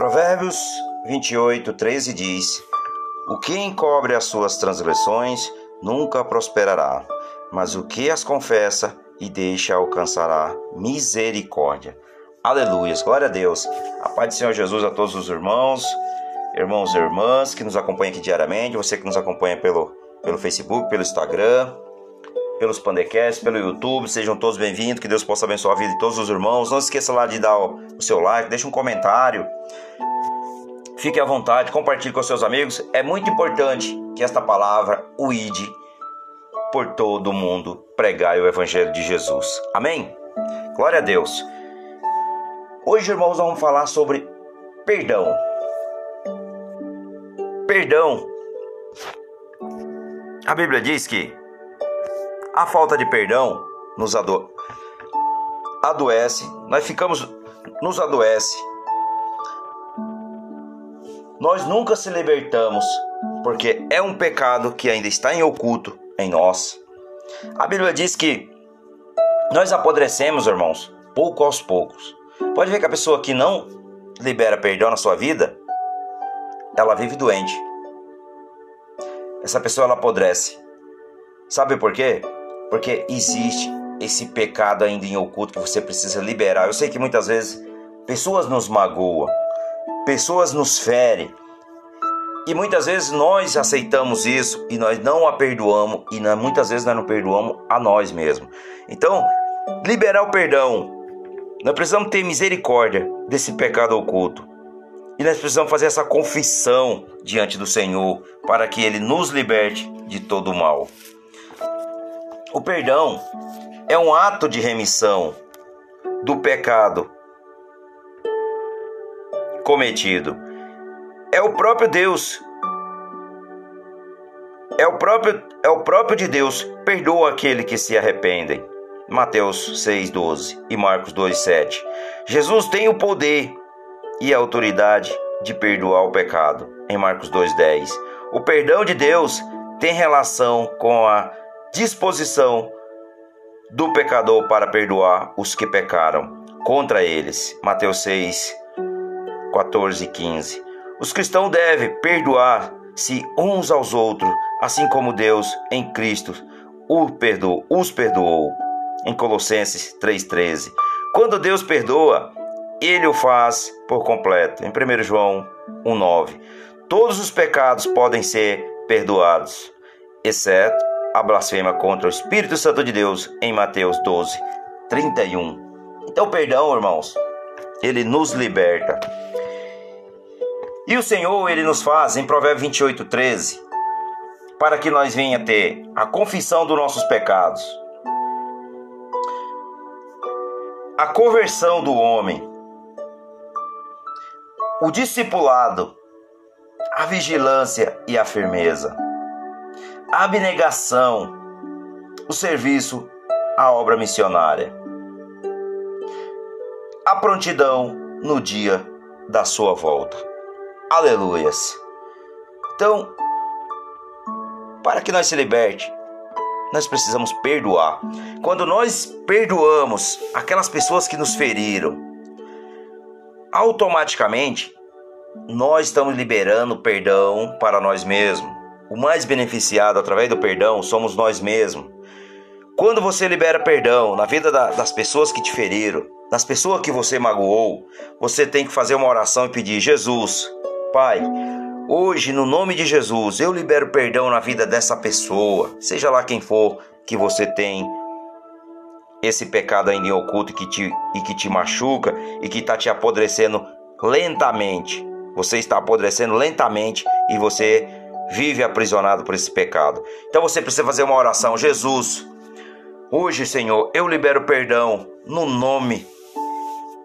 Provérbios 28, 13 diz: O que encobre as suas transgressões nunca prosperará, mas o que as confessa e deixa alcançará misericórdia. Aleluias, glória a Deus. A paz do Senhor Jesus a todos os irmãos, irmãos e irmãs que nos acompanham aqui diariamente, você que nos acompanha pelo, pelo Facebook, pelo Instagram, pelos Pandecasts, pelo YouTube, sejam todos bem-vindos, que Deus possa abençoar a vida de todos os irmãos. Não esqueça lá de dar o, seu like, deixe um comentário, fique à vontade, compartilhe com seus amigos. É muito importante que esta palavra, o ID, por todo mundo, pregar o Evangelho de Jesus. Amém? Glória a Deus. Hoje, irmãos, vamos falar sobre perdão. Perdão. A Bíblia diz que a falta de perdão nos ado adoece, nós ficamos nos adoece. Nós nunca se libertamos, porque é um pecado que ainda está em oculto em nós. A Bíblia diz que nós apodrecemos, irmãos, pouco aos poucos. Pode ver que a pessoa que não libera perdão na sua vida, ela vive doente. Essa pessoa ela apodrece. Sabe por quê? Porque existe esse pecado ainda em oculto que você precisa liberar. Eu sei que muitas vezes pessoas nos magoam, pessoas nos ferem. E muitas vezes nós aceitamos isso e nós não a perdoamos e muitas vezes nós não perdoamos a nós mesmos. Então, liberar o perdão nós precisamos ter misericórdia desse pecado oculto. E nós precisamos fazer essa confissão diante do Senhor para que Ele nos liberte de todo o mal. O perdão é um ato de remissão do pecado cometido. É o próprio Deus. É o próprio, é o próprio de Deus. Perdoa aquele que se arrependem. Mateus 6,12 e Marcos 2,7. Jesus tem o poder e a autoridade de perdoar o pecado, em Marcos 2,10. O perdão de Deus tem relação com a disposição do pecador para perdoar os que pecaram contra eles. Mateus 6, 14 e 15. Os cristãos devem perdoar-se uns aos outros, assim como Deus em Cristo os perdoou em Colossenses 3,13. Quando Deus perdoa, ele o faz por completo. Em 1 João 1,9. Todos os pecados podem ser perdoados, exceto a blasfêmia contra o Espírito Santo de Deus, em Mateus 12, 31. Então, perdão, irmãos, ele nos liberta. E o Senhor, ele nos faz, em Provérbios 28, 13, para que nós venha ter a confissão dos nossos pecados a conversão do homem, o discipulado, a vigilância e a firmeza, abnegação, o serviço à obra missionária, a prontidão no dia da sua volta. Aleluias. Então, para que nós se liberte, nós precisamos perdoar. Quando nós perdoamos aquelas pessoas que nos feriram, automaticamente nós estamos liberando perdão para nós mesmos. O mais beneficiado através do perdão somos nós mesmos. Quando você libera perdão na vida da, das pessoas que te feriram, das pessoas que você magoou, você tem que fazer uma oração e pedir: Jesus, Pai, Hoje, no nome de Jesus, eu libero perdão na vida dessa pessoa, seja lá quem for que você tem esse pecado ainda em oculto que te, e que te machuca e que está te apodrecendo lentamente. Você está apodrecendo lentamente e você vive aprisionado por esse pecado. Então você precisa fazer uma oração. Jesus, hoje, Senhor, eu libero perdão no nome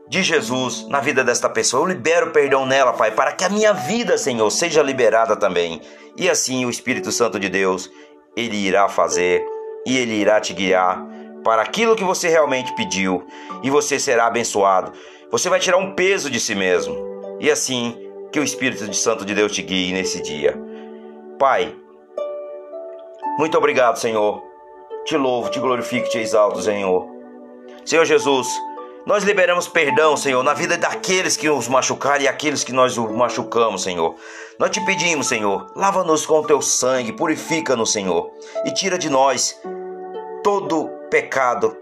de Jesus na vida desta pessoa. Eu libero perdão nela, Pai, para que a minha vida, Senhor, seja liberada também. E assim o Espírito Santo de Deus, ele irá fazer e ele irá te guiar para aquilo que você realmente pediu e você será abençoado. Você vai tirar um peso de si mesmo. E assim que o Espírito Santo de Deus te guie nesse dia. Pai, muito obrigado, Senhor. Te louvo, te glorifico, te exalto, Senhor. Senhor Jesus, Nós liberamos perdão, Senhor, na vida daqueles que os machucaram e aqueles que nós os machucamos, Senhor. Nós te pedimos, Senhor, lava-nos com o teu sangue, purifica-nos, Senhor, e tira de nós todo pecado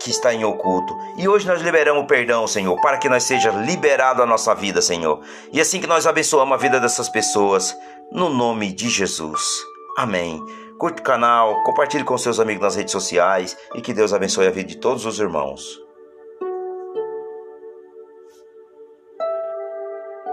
que está em oculto. E hoje nós liberamos perdão, Senhor, para que nós seja liberado a nossa vida, Senhor. E assim que nós abençoamos a vida dessas pessoas, no nome de Jesus. Amém. Curte o canal, compartilhe com seus amigos nas redes sociais e que Deus abençoe a vida de todos os irmãos.